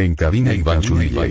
En cabina Iván Zunilla.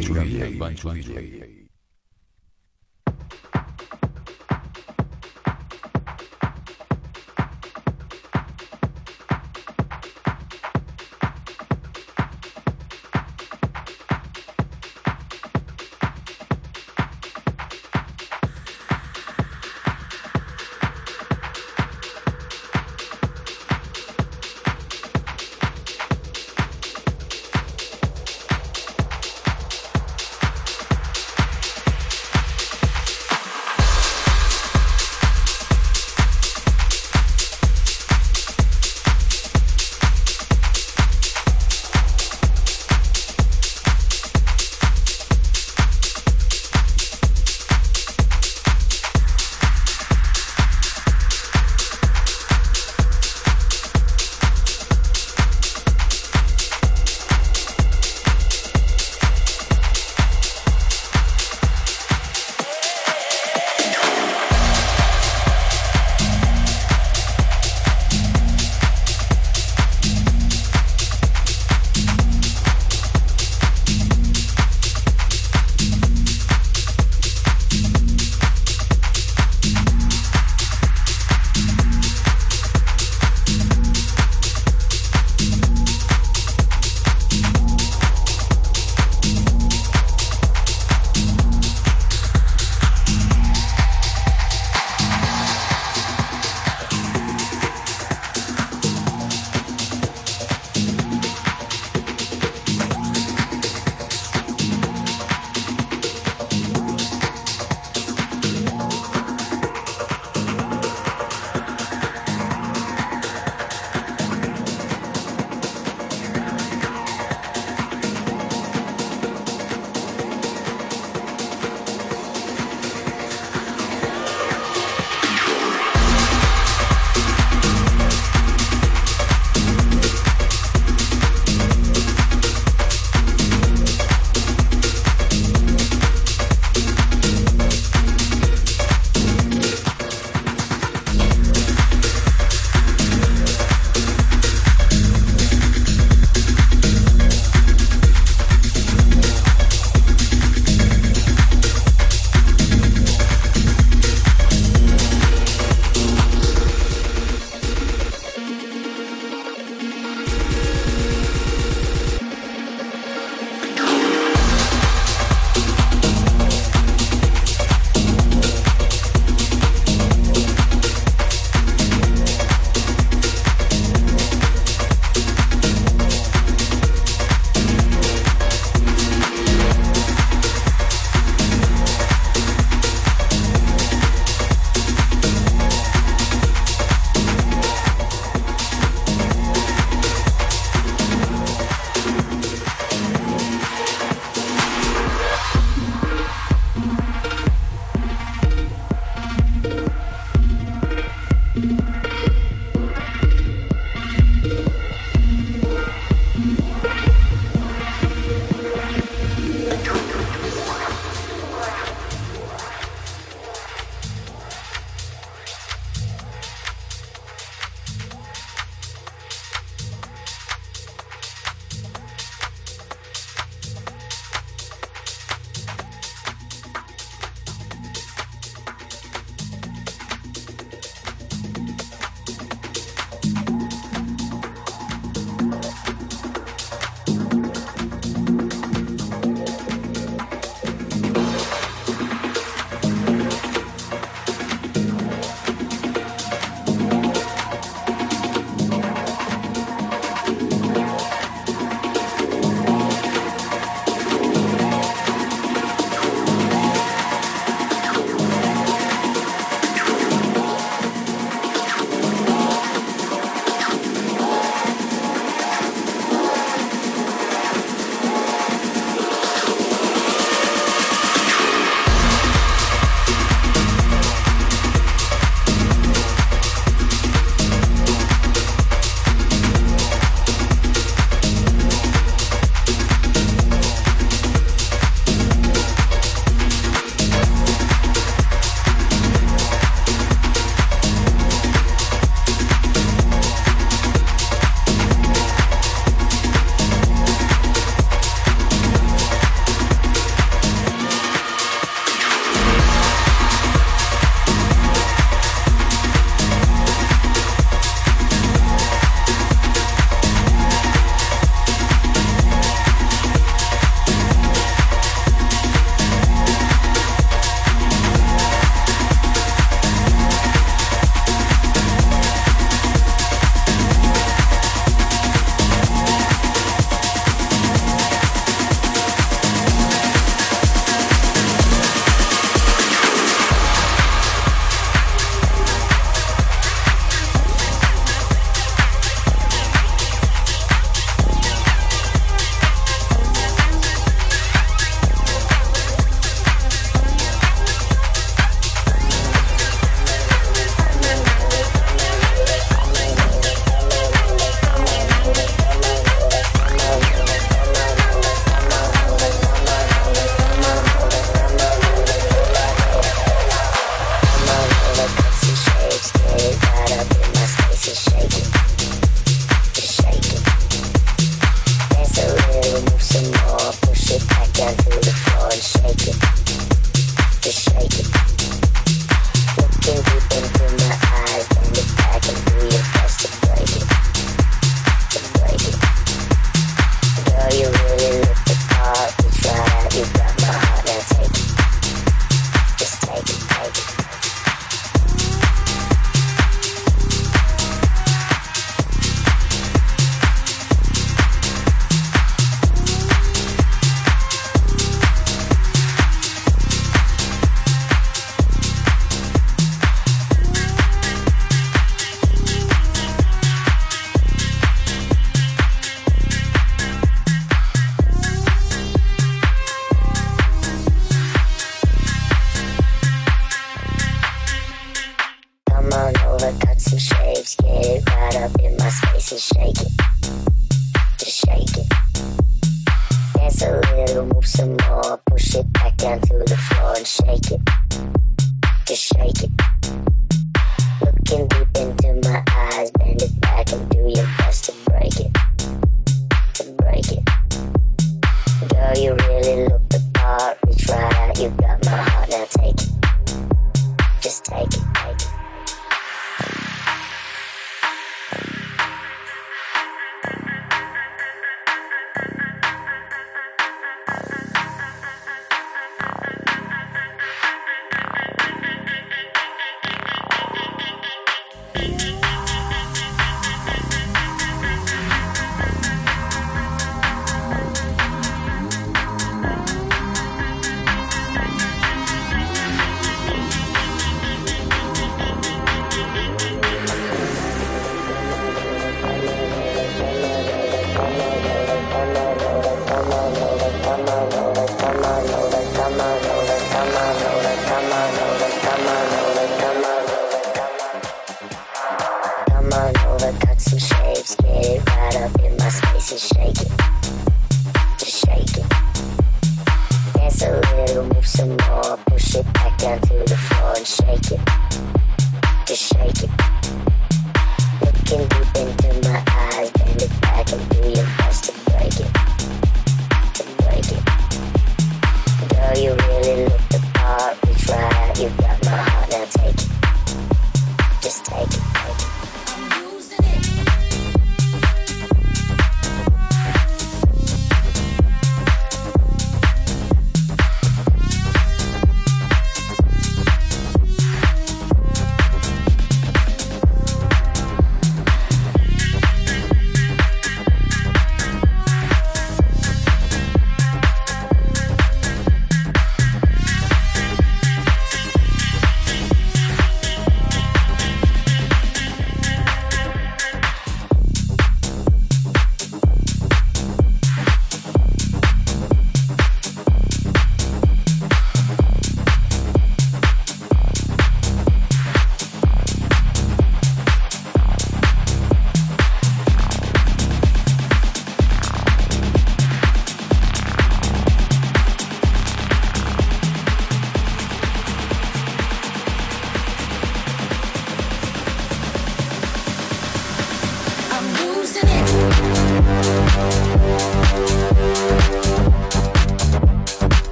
just take it.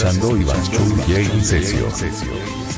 escuchando Iván Chul y Cesio.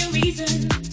a reason.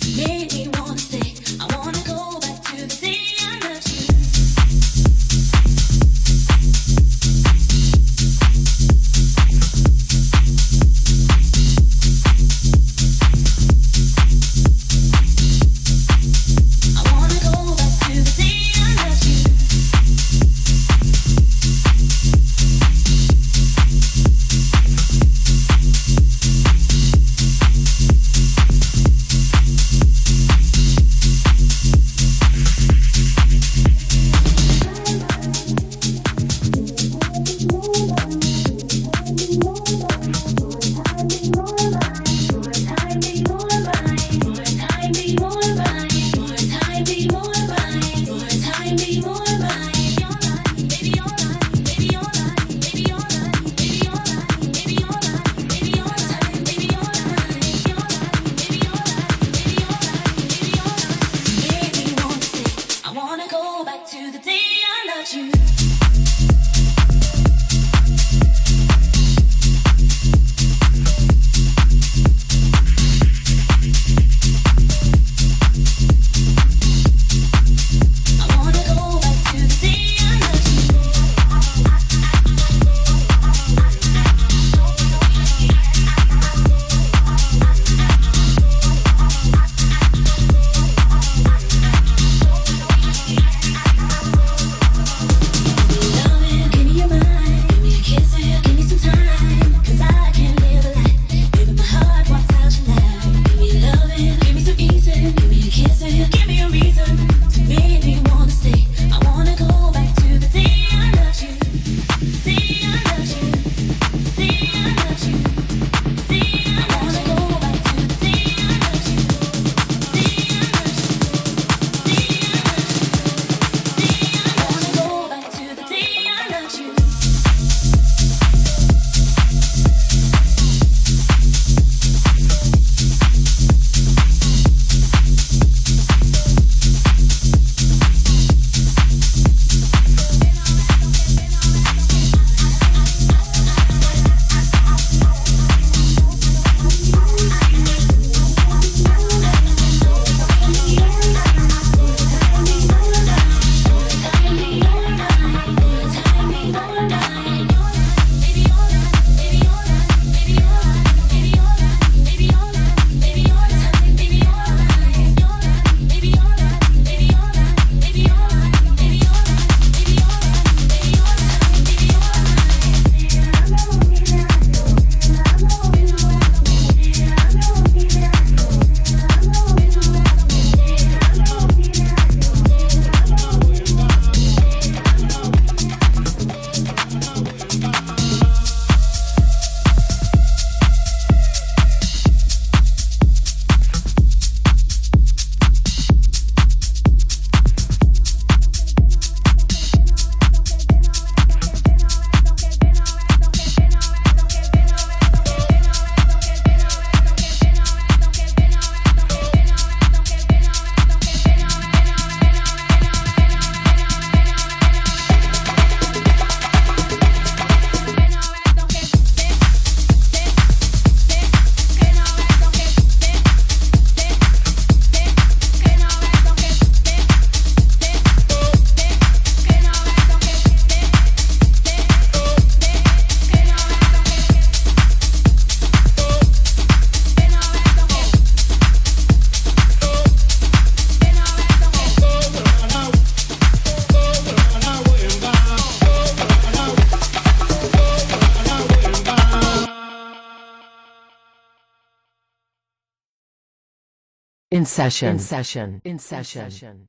In session. In session. In session.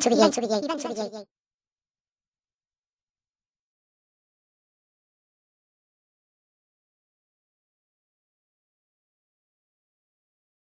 to the gate, to the gate, to the gate.